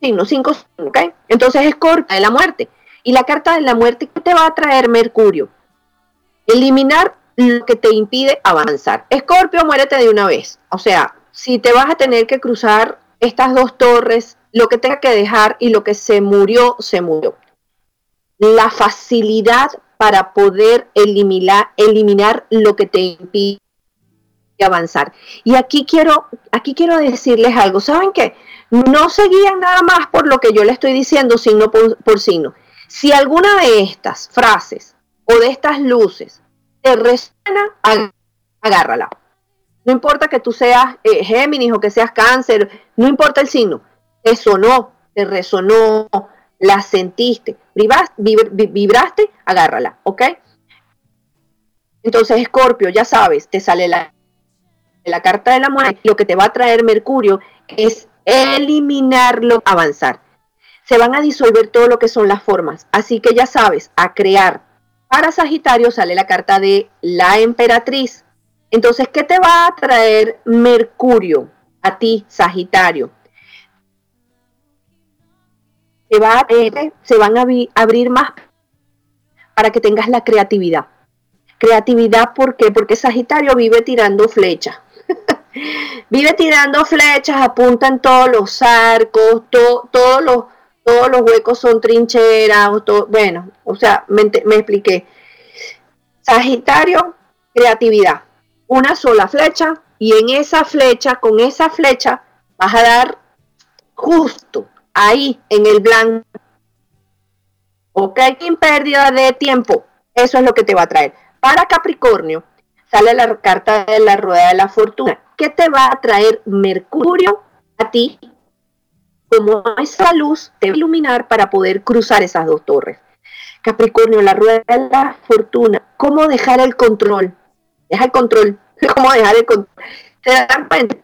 signos, cinco, ¿ok? Entonces es de la muerte. Y la carta de la muerte, ¿qué te va a traer Mercurio? Eliminar lo que te impide avanzar. Escorpio, muérete de una vez. O sea, si te vas a tener que cruzar estas dos torres, lo que tenga que dejar y lo que se murió, se murió. La facilidad para poder eliminar, eliminar lo que te impide avanzar. Y aquí quiero, aquí quiero decirles algo. ¿Saben qué? No se guían nada más por lo que yo le estoy diciendo signo por, signo. Si alguna de estas frases o de estas luces te resuena, agárrala. No importa que tú seas eh, Géminis o que seas cáncer, no importa el signo. Te sonó, te resonó, la sentiste, vibraste, agárrala, ¿ok? Entonces, Escorpio, ya sabes, te sale la, la carta de la muerte. Lo que te va a traer Mercurio es eliminarlo, avanzar. Se van a disolver todo lo que son las formas. Así que ya sabes, a crear. Para Sagitario sale la carta de la emperatriz. Entonces, ¿qué te va a traer Mercurio a ti, Sagitario? Va se van a abrir más para que tengas la creatividad. Creatividad, ¿por qué? Porque Sagitario vive tirando flechas. Vive tirando flechas, apuntan todos los arcos, todos, los, todos los huecos son trincheras, bueno, o sea, me, me expliqué. Sagitario, creatividad. Una sola flecha y en esa flecha, con esa flecha, vas a dar justo ahí en el blanco. Ok, sin pérdida de tiempo. Eso es lo que te va a traer. Para Capricornio, sale la carta de la rueda de la fortuna. ¿Qué te va a traer Mercurio a ti? Como esa luz te va a iluminar para poder cruzar esas dos torres. Capricornio, la rueda de la fortuna. ¿Cómo dejar el control? Deja el control. ¿Cómo dejar el control? ¿Se dan cuenta?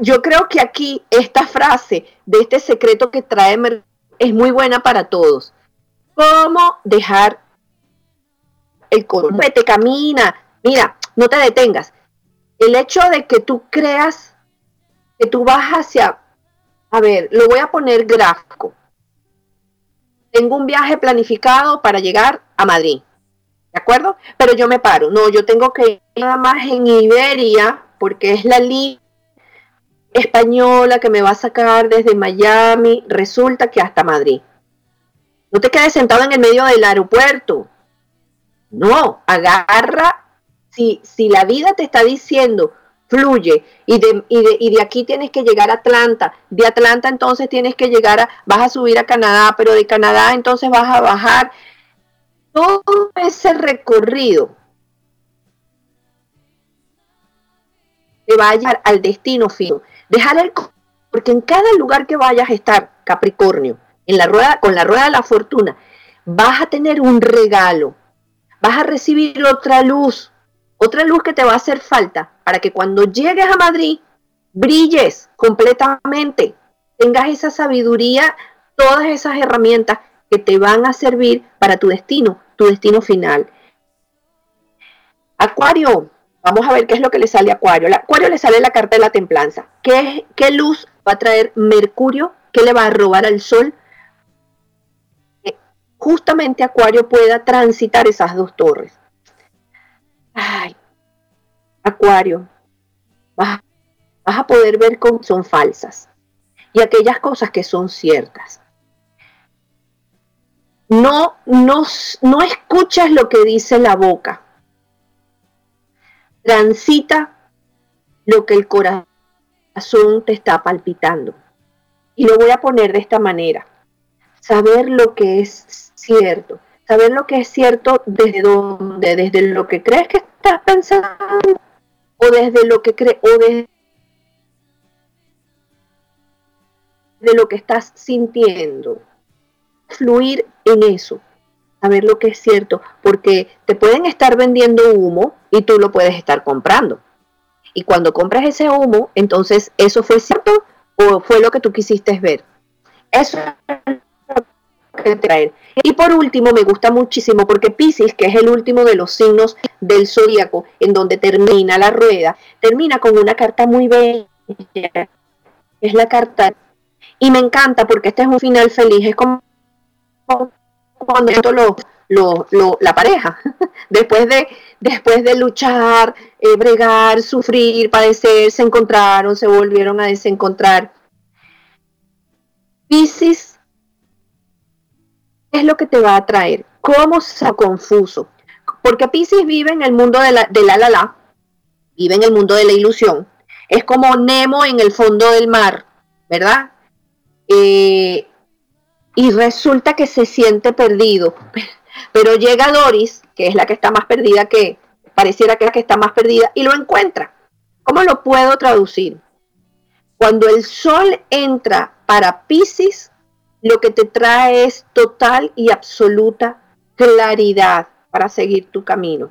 Yo creo que aquí esta frase de este secreto que trae es muy buena para todos. ¿Cómo dejar el control? Te camina. Mira, no te detengas. El hecho de que tú creas que tú vas hacia, a ver, lo voy a poner gráfico. Tengo un viaje planificado para llegar a Madrid, ¿de acuerdo? Pero yo me paro, no, yo tengo que ir nada más en Iberia, porque es la línea española que me va a sacar desde Miami, resulta que hasta Madrid. No te quedes sentado en el medio del aeropuerto. No, agarra si, la vida te está diciendo, fluye, y de, y, de, aquí tienes que llegar a Atlanta, de Atlanta entonces tienes que llegar a, vas a subir a Canadá, pero de Canadá entonces vas a bajar. Todo ese recorrido te va a llevar al destino fino. Dejar el porque en cada lugar que vayas a estar, Capricornio, en la rueda, con la rueda de la fortuna, vas a tener un regalo, vas a recibir otra luz, otra luz que te va a hacer falta para que cuando llegues a Madrid brilles completamente, tengas esa sabiduría, todas esas herramientas que te van a servir para tu destino, tu destino final. Acuario, vamos a ver qué es lo que le sale a Acuario. Acuario le sale la carta de la templanza. ¿Qué, ¿Qué luz va a traer Mercurio? ¿Qué le va a robar al Sol? justamente Acuario pueda transitar esas dos torres. Ay, Acuario, vas, a poder ver cómo son falsas y aquellas cosas que son ciertas. No, no, no escuchas lo que dice la boca. Transita lo que el corazón te está palpitando. Y lo voy a poner de esta manera. Saber lo que es cierto saber lo que es cierto desde donde, desde lo que crees que estás pensando o desde lo que crees o desde de lo que estás sintiendo. Fluir en eso, saber lo que es cierto, porque te pueden estar vendiendo humo y tú lo puedes estar comprando. Y cuando compras ese humo, entonces eso fue cierto o fue lo que tú quisiste ver. Eso traer. Y por último, me gusta muchísimo porque Pisces, que es el último de los signos del zodíaco, en donde termina la rueda, termina con una carta muy bella. Es la carta. Y me encanta porque este es un final feliz. Es como cuando esto lo, lo, la pareja, después de, después de luchar, eh, bregar, sufrir, padecer, se encontraron, se volvieron a desencontrar. Pisces es lo que te va a traer. ¿Cómo se confuso? Porque Pisces vive en el mundo de la, de la la la, vive en el mundo de la ilusión. Es como Nemo en el fondo del mar, ¿verdad? Eh, y resulta que se siente perdido. Pero llega Doris, que es la que está más perdida que, pareciera que es la que está más perdida, y lo encuentra. ¿Cómo lo puedo traducir? Cuando el sol entra para Pisces, lo que te trae es total y absoluta claridad para seguir tu camino,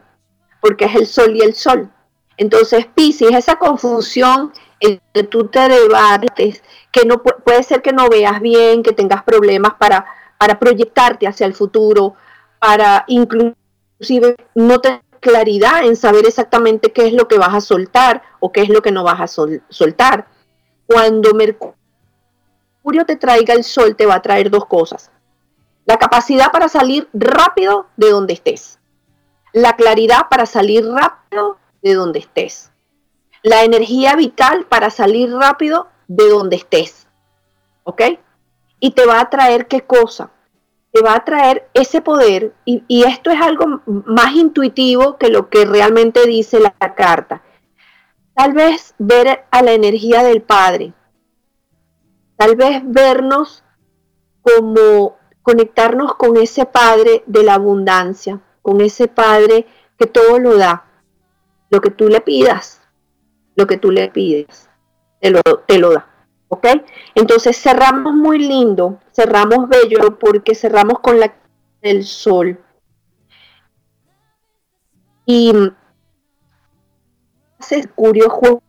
porque es el sol y el sol. Entonces, Pisces, esa confusión entre tú te debates, que no puede ser que no veas bien, que tengas problemas para, para proyectarte hacia el futuro, para inclusive no tener claridad en saber exactamente qué es lo que vas a soltar o qué es lo que no vas a soltar. Cuando Mercurio te traiga el sol, te va a traer dos cosas. La capacidad para salir rápido de donde estés. La claridad para salir rápido de donde estés. La energía vital para salir rápido de donde estés. ¿Ok? Y te va a traer qué cosa? Te va a traer ese poder y, y esto es algo más intuitivo que lo que realmente dice la carta. Tal vez ver a la energía del Padre, tal vez vernos como conectarnos con ese Padre de la abundancia, con ese Padre que todo lo da, lo que tú le pidas, lo que tú le pides, te lo, te lo da. ¿Ok? Entonces cerramos muy lindo, cerramos bello porque cerramos con la del sol. Y Mercurio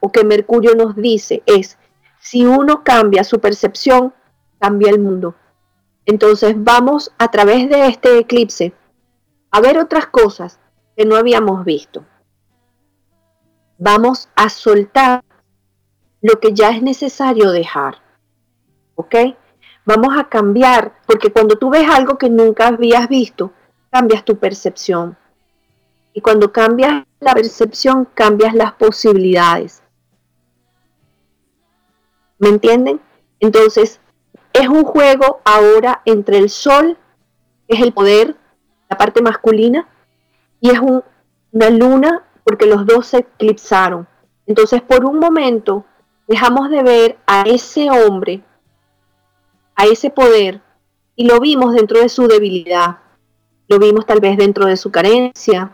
o que Mercurio nos dice es si uno cambia su percepción, cambia el mundo. Entonces vamos a través de este eclipse a ver otras cosas que no habíamos visto. Vamos a soltar lo que ya es necesario dejar. ¿Ok? Vamos a cambiar, porque cuando tú ves algo que nunca habías visto, cambias tu percepción. Y cuando cambias la percepción, cambias las posibilidades. ¿Me entienden? Entonces, es un juego ahora entre el sol, que es el poder, la parte masculina, y es una luna, porque los dos se eclipsaron. Entonces, por un momento, dejamos de ver a ese hombre, a ese poder, y lo vimos dentro de su debilidad, lo vimos tal vez dentro de su carencia,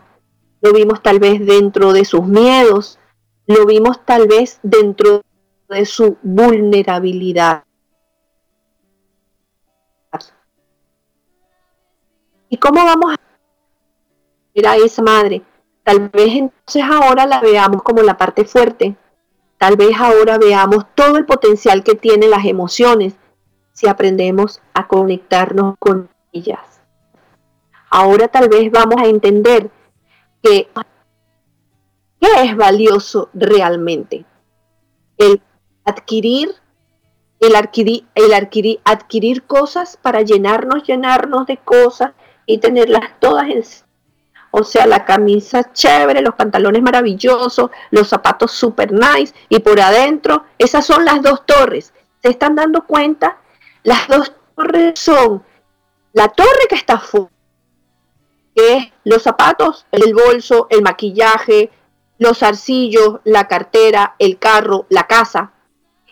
lo vimos tal vez dentro de sus miedos, lo vimos tal vez dentro de su vulnerabilidad. ¿Y cómo vamos a ver a esa madre? Tal vez entonces ahora la veamos como la parte fuerte. Tal vez ahora veamos todo el potencial que tienen las emociones si aprendemos a conectarnos con ellas. Ahora tal vez vamos a entender que qué es valioso realmente. El adquirir, el adquirir, el adquirir, adquirir cosas para llenarnos, llenarnos de cosas y tenerlas todas en o sea, la camisa chévere, los pantalones maravillosos, los zapatos super nice y por adentro, esas son las dos torres. ¿Se están dando cuenta? Las dos torres son la torre que está fuera, que es los zapatos, el bolso, el maquillaje, los arcillos, la cartera, el carro, la casa,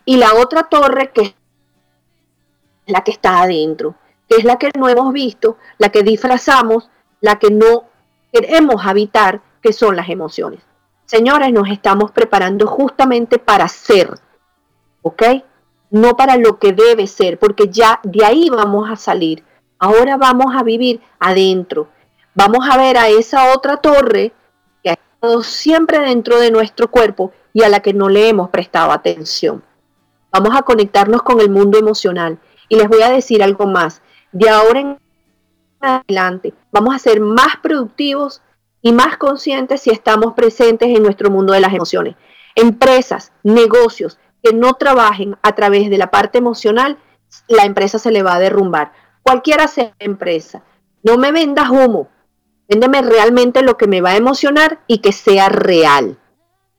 y la otra torre que es la que está adentro, que es la que no hemos visto, la que disfrazamos, la que no queremos habitar, que son las emociones. Señores, nos estamos preparando justamente para ser, ¿ok? No para lo que debe ser, porque ya de ahí vamos a salir. Ahora vamos a vivir adentro. Vamos a ver a esa otra torre que ha estado siempre dentro de nuestro cuerpo y a la que no le hemos prestado atención. Vamos a conectarnos con el mundo emocional. Y les voy a decir algo más. De ahora en adelante vamos a ser más productivos y más conscientes si estamos presentes en nuestro mundo de las emociones. Empresas, negocios que no trabajen a través de la parte emocional, la empresa se le va a derrumbar. Cualquiera sea empresa. No me vendas humo. Véndeme realmente lo que me va a emocionar y que sea real.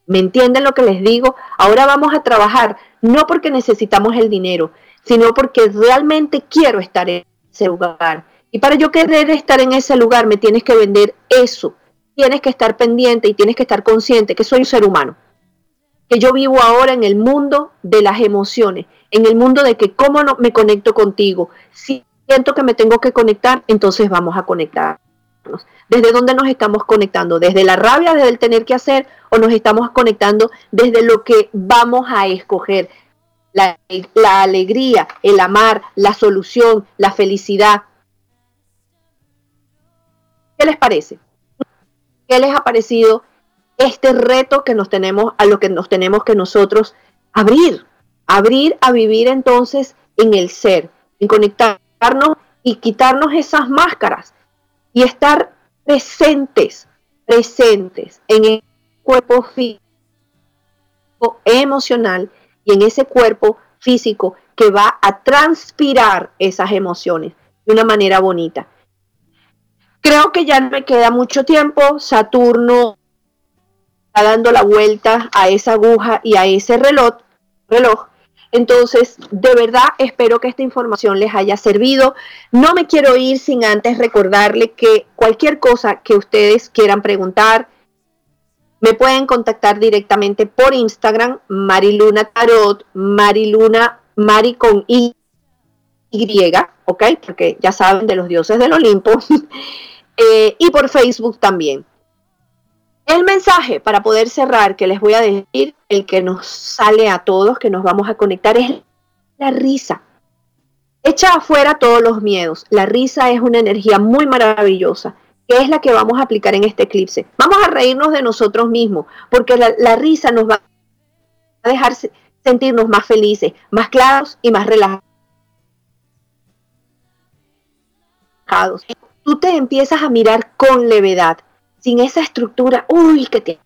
¿Me entienden lo que les digo? Ahora vamos a trabajar no porque necesitamos el dinero, sino porque realmente quiero estar en ese lugar. Y para yo querer estar en ese lugar me tienes que vender eso. Tienes que estar pendiente y tienes que estar consciente que soy un ser humano. Que yo vivo ahora en el mundo de las emociones, en el mundo de que cómo no me conecto contigo. Si siento que me tengo que conectar, entonces vamos a conectarnos. ¿Desde dónde nos estamos conectando? ¿Desde la rabia, desde el tener que hacer? ¿O nos estamos conectando desde lo que vamos a escoger? La, la alegría, el amar, la solución, la felicidad, ¿Qué les parece? ¿Qué les ha parecido este reto que nos tenemos, a lo que nos tenemos que nosotros abrir? Abrir a vivir entonces en el ser, en conectarnos y quitarnos esas máscaras y estar presentes, presentes en el cuerpo físico, emocional y en ese cuerpo físico que va a transpirar esas emociones de una manera bonita. Creo que ya no me queda mucho tiempo. Saturno está dando la vuelta a esa aguja y a ese reloj. reloj. Entonces, de verdad espero que esta información les haya servido. No me quiero ir sin antes recordarle que cualquier cosa que ustedes quieran preguntar, me pueden contactar directamente por Instagram, Mariluna Tarot, Mariluna, Mari con Y, ¿ok? Porque ya saben de los dioses del Olimpo. Eh, y por Facebook también. El mensaje para poder cerrar que les voy a decir, el que nos sale a todos, que nos vamos a conectar, es la risa. Echa afuera todos los miedos. La risa es una energía muy maravillosa, que es la que vamos a aplicar en este eclipse. Vamos a reírnos de nosotros mismos, porque la, la risa nos va a dejar sentirnos más felices, más claros y más relajados tú te empiezas a mirar con levedad, sin esa estructura, uy, que tiene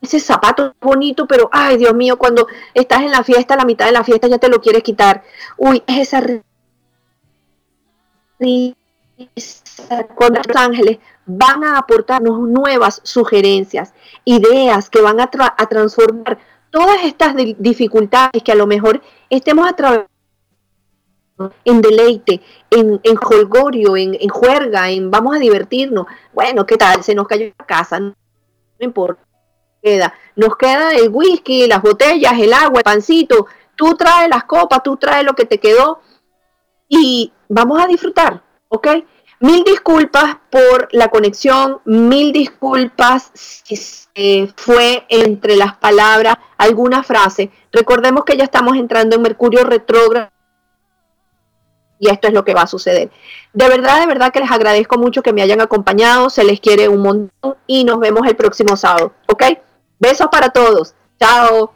ese zapato bonito, pero ay, Dios mío, cuando estás en la fiesta, la mitad de la fiesta ya te lo quieres quitar. Uy, es esa con los ángeles van a aportarnos nuevas sugerencias, ideas que van a, a transformar todas estas dificultades que a lo mejor estemos atravesando en deleite, en, en holgorio, en, en, juerga, en vamos a divertirnos. Bueno, ¿qué tal? Se nos cayó la casa, no, importa. Queda. Nos queda el whisky, las botellas, el agua, el pancito. Tú traes las copas, tú traes lo que te quedó y vamos a disfrutar, ¿ok? Mil disculpas por la conexión, mil disculpas si fue entre las palabras alguna frase. Recordemos que ya estamos entrando en Mercurio retrógrado y esto es lo que va a suceder. De verdad, de verdad que les agradezco mucho que me hayan acompañado, se les quiere un montón y nos vemos el próximo sábado, ¿ok? Besos para todos, chao.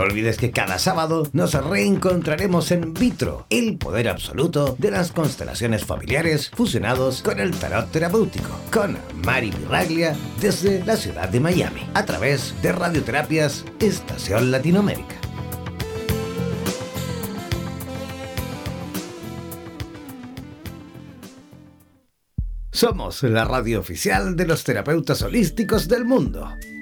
No olvides que cada sábado nos reencontraremos en Vitro, el poder absoluto de las constelaciones familiares fusionados con el tarot terapéutico, con Mari Miraglia desde la ciudad de Miami, a través de Radioterapias Estación Latinoamérica. Somos la radio oficial de los terapeutas holísticos del mundo.